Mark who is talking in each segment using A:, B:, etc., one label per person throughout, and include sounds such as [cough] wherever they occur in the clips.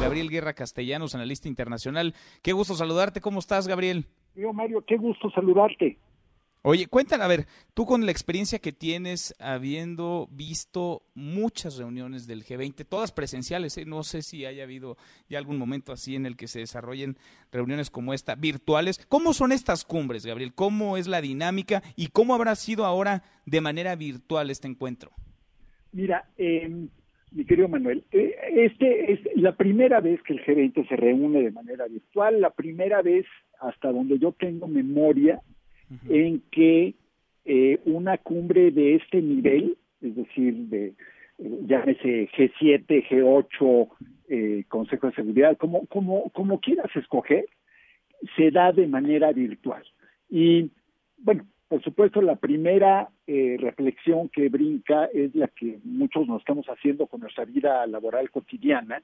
A: Gabriel Guerra Castellanos, analista internacional. Qué gusto saludarte. ¿Cómo estás, Gabriel?
B: Yo, Mario, qué gusto saludarte.
A: Oye, cuéntame, a ver, tú con la experiencia que tienes, habiendo visto muchas reuniones del G20, todas presenciales, ¿eh? no sé si haya habido ya algún momento así en el que se desarrollen reuniones como esta, virtuales. ¿Cómo son estas cumbres, Gabriel? ¿Cómo es la dinámica y cómo habrá sido ahora de manera virtual este encuentro?
B: Mira, eh, mi querido Manuel, eh, este es la primera vez que el G20 se reúne de manera virtual, la primera vez hasta donde yo tengo memoria en que eh, una cumbre de este nivel, es decir, de eh, llámese G7, G8, eh, Consejo de Seguridad, como, como, como quieras escoger, se da de manera virtual. Y bueno, por supuesto, la primera eh, reflexión que brinca es la que muchos nos estamos haciendo con nuestra vida laboral cotidiana,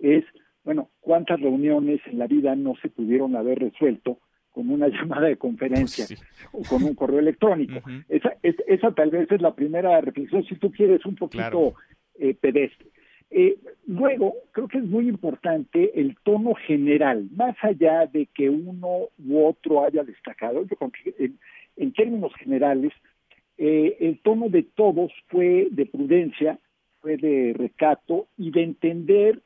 B: es, bueno, ¿cuántas reuniones en la vida no se pudieron haber resuelto con una [laughs] llamada de conferencia o con un correo electrónico? esa, esa tal vez es la primera reflexión, si tú quieres, un poquito eh, pedestre. Eh, luego, creo que es muy importante el tono general, más allá de que uno u otro haya destacado. Yo creo que en términos generales, eh, el tono de todos fue de prudencia, fue de recato y de entender,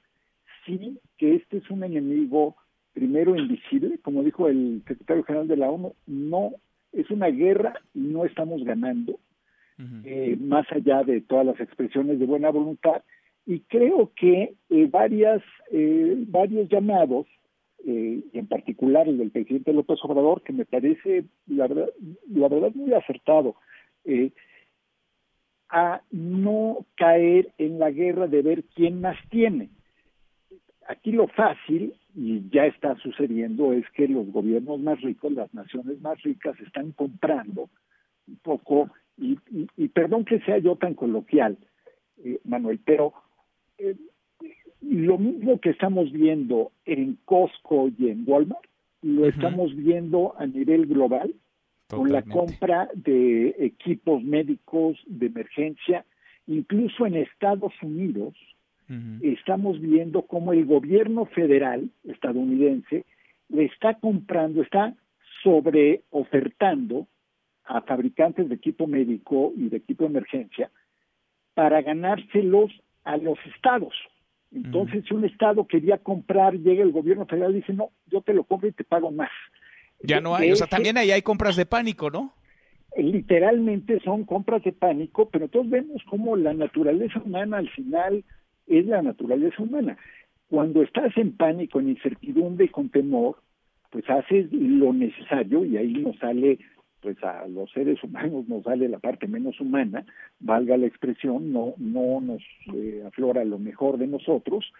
B: sí, que este es un enemigo primero invisible, como dijo el secretario general de la ONU, no es una guerra y no estamos ganando, eh, más allá de todas las expresiones de buena voluntad. Y creo que eh, varias, varios llamados eh, en particular el del presidente López Obrador, que me parece, la verdad, la verdad muy acertado, eh, a no caer en la guerra de ver quién más tiene. Aquí lo fácil, y ya está sucediendo, es que los gobiernos más ricos, las naciones más ricas, están comprando un poco, y, y, perdón que sea yo tan coloquial, eh, Manuel, pero eh, lo mismo que estamos viendo en Costco y en Walmart, lo estamos viendo a nivel global con la compra de equipos médicos de emergencia, incluso en Estados Unidos, estamos viendo cómo el gobierno federal estadounidense le está comprando, está sobre ofertando a fabricantes de equipo médico y de equipo de emergencia para ganárselos a los estados. Entonces, si un Estado quería comprar, llega el gobierno federal y dice, no, yo te lo compro y te pago más.
A: Ya no hay, o sea, también ahí hay compras de pánico, ¿no?
B: Literalmente son compras de pánico, pero todos vemos cómo la naturaleza humana al final es la naturaleza humana. Cuando estás en pánico, en incertidumbre y con temor, pues haces lo necesario y ahí nos sale pues a los seres [laughs] humanos nos sale la parte menos humana, valga la expresión, no, no nos eh, aflora lo mejor de nosotros,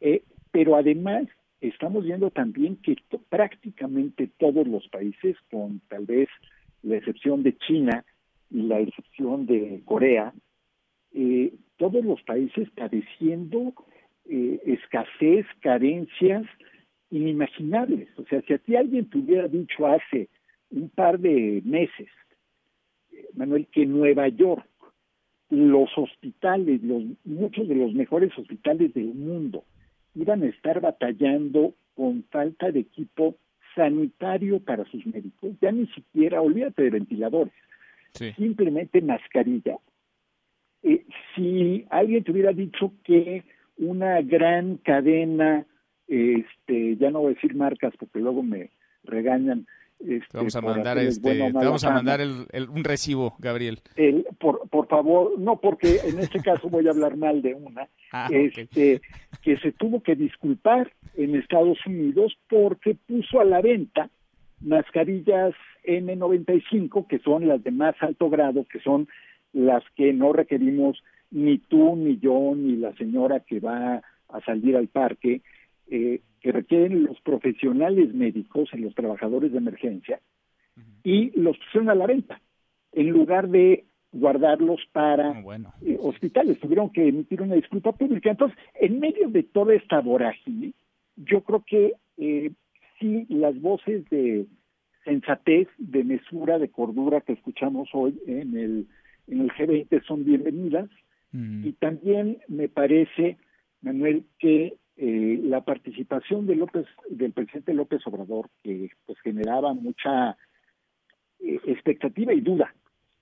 B: eh, pero además estamos viendo también que prácticamente todos los países, con tal vez la excepción de China y la excepción de Corea, eh, todos los países padeciendo escasez, carencias inimaginables. O sea, si a ti alguien te hubiera dicho hace un par de meses, Manuel, que Nueva York, los hospitales, los, muchos de los mejores hospitales del mundo, iban a estar batallando con falta de equipo sanitario para sus médicos, ya ni siquiera, olvídate de ventiladores, simplemente mascarilla. Eh, si alguien te hubiera dicho que una gran cadena, este, ya no voy a decir marcas porque luego me regañan,
A: este, vamos a mandar este, vamos a mandar el, un recibo, Gabriel.
B: El, por, por favor, no, porque en este caso voy a hablar mal de una, [laughs] ah, este, que se tuvo que disculpar en Estados Unidos porque puso a la venta mascarillas N95, que son las de más alto grado, que son las que no requerimos ni tú, ni yo, ni la señora que va a salir al parque, eh, que requieren los profesionales médicos y los trabajadores de emergencia y los pusieron a la venta en lugar de guardarlos para ah, eh, hospitales. Tuvieron que emitir una disculpa pública. Entonces, en medio de toda esta vorágine, yo creo que eh, sí las voces de sensatez, de mesura, de cordura que escuchamos hoy en el, en el G20 son bienvenidas y también me parece Manuel, que eh, la participación de López, del presidente López Obrador, que pues generaba mucha eh, expectativa y duda,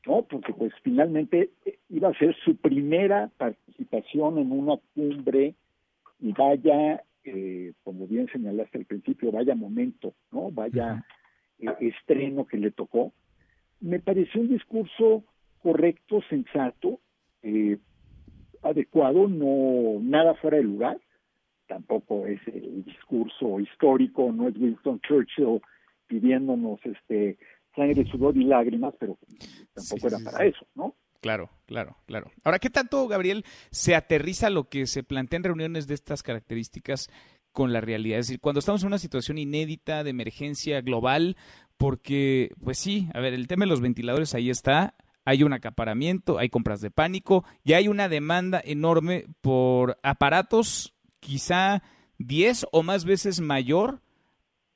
B: ¿no? Porque pues finalmente eh, iba a ser su primera participación en una cumbre y vaya, como bien señalaste al principio, vaya momento, ¿no? Vaya estreno que le tocó. Me pareció un discurso correcto, sensato, adecuado, no nada fuera de lugar tampoco es el discurso histórico, no es Winston Churchill pidiéndonos este sangre, sudor y lágrimas, pero tampoco era para eso, ¿no?
A: Claro, claro, claro. Ahora, ¿qué tanto, Gabriel, se aterriza lo que se plantea en reuniones de estas características con la realidad? Es decir, cuando estamos en una situación inédita de emergencia global, porque, pues sí, a ver, el tema de los ventiladores ahí está, hay un acaparamiento, hay compras de pánico y hay una demanda enorme por aparatos quizá 10 o más veces mayor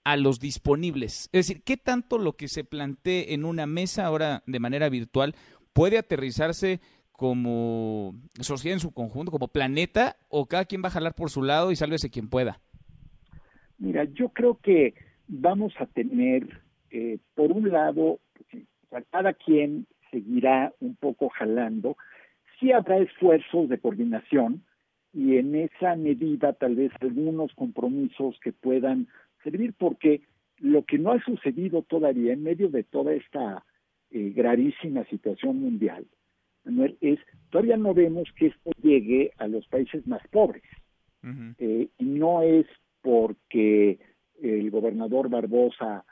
A: a los disponibles. Es decir, ¿qué tanto lo que se plantee en una mesa ahora de manera virtual puede aterrizarse como sociedad en su conjunto, como planeta, o cada quien va a jalar por su lado y sálvese quien pueda?
B: Mira, yo creo que vamos a tener, eh, por un lado, cada quien seguirá un poco jalando, sí habrá esfuerzos de coordinación, y en esa medida tal vez algunos compromisos que puedan servir porque lo que no ha sucedido todavía en medio de toda esta eh, gravísima situación mundial Manuel, es todavía no vemos que esto llegue a los países más pobres. Eh, y no es porque el gobernador Barbosa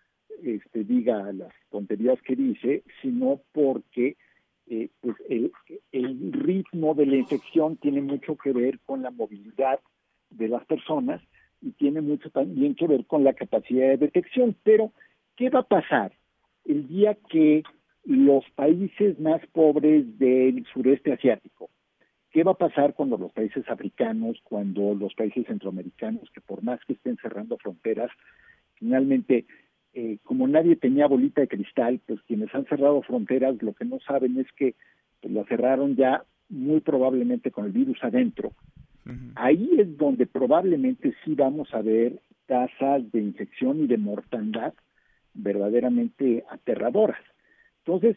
B: este, diga las tonterías que dice, sino porque eh, pues el, ritmo de la infección tiene mucho que ver con la movilidad de las personas y tiene mucho también que ver con la capacidad de detección. Pero, ¿qué va a pasar el día que los países más pobres del sureste asiático, qué va a pasar cuando los países africanos, cuando los países centroamericanos, que por más que estén cerrando fronteras, finalmente eh, como nadie tenía bolita de cristal, pues quienes han cerrado fronteras lo que no saben es que pues, lo cerraron ya muy probablemente con el virus adentro. Ahí es donde probablemente sí vamos a ver tasas de infección y de mortandad verdaderamente aterradoras. Entonces,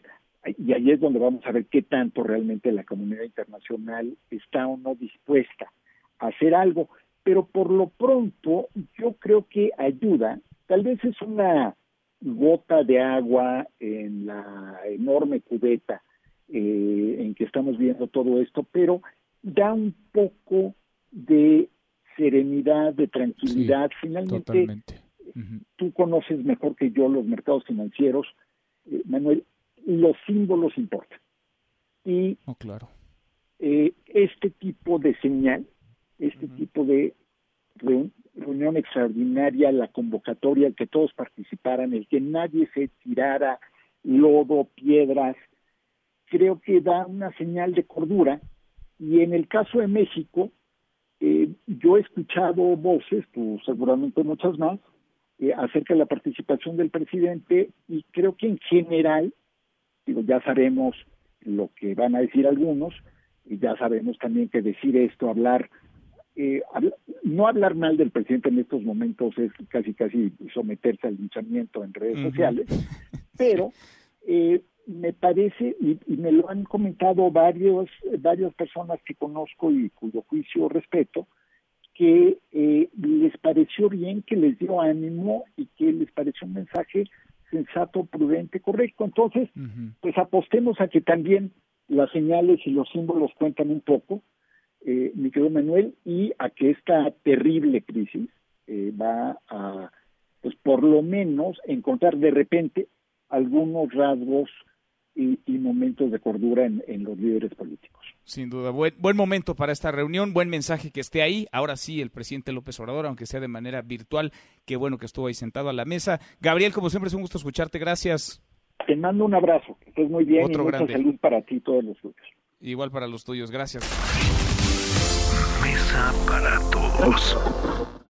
B: y ahí es donde vamos a ver qué tanto realmente la comunidad internacional está o no dispuesta a hacer algo. Pero por lo pronto, yo creo que ayuda Tal vez es una gota de agua en la enorme cubeta eh, en que estamos viendo todo esto, pero da un poco de serenidad, de tranquilidad. Finalmente, tú conoces mejor que yo los mercados financieros, eh, Manuel, los símbolos importan. Y
A: oh, claro.
B: Eh, este tipo de señal, este tipo de reunión extraordinaria, la convocatoria, el que todos participaran, el que nadie se tirara lodo, piedras, creo que da una señal de cordura. Y en el caso de México, eh, yo he escuchado voces, tú seguramente muchas más, eh, acerca de la participación del presidente y creo que en general, digo, ya sabemos lo que van a decir algunos, y ya sabemos también que decir esto, hablar eh, no hablar mal del presidente en estos momentos es casi casi someterse al linchamiento en redes sociales, [laughs] pero eh, me parece, y, me lo han comentado varios, varias personas que conozco y cuyo juicio respeto, que eh, les pareció bien, que les dio ánimo y que les pareció un mensaje sensato, prudente, correcto. Entonces, pues apostemos a que también las señales y los símbolos cuentan un poco, eh, mi querido Manuel, y a que esta terrible crisis eh, va a, pues por lo menos, encontrar de repente algunos rasgos y, momentos de cordura en, los líderes políticos.
A: Sin duda, buen, buen momento para esta reunión, buen mensaje que esté ahí. Ahora sí, el presidente López Obrador, aunque sea de manera virtual, qué bueno que estuvo ahí sentado a la mesa. Gabriel, como siempre, es un gusto escucharte, gracias.
B: Te mando un abrazo, que estés muy bien y mucha salud para ti y todos los tuyos.
A: Igual para los tuyos, gracias
C: para todos.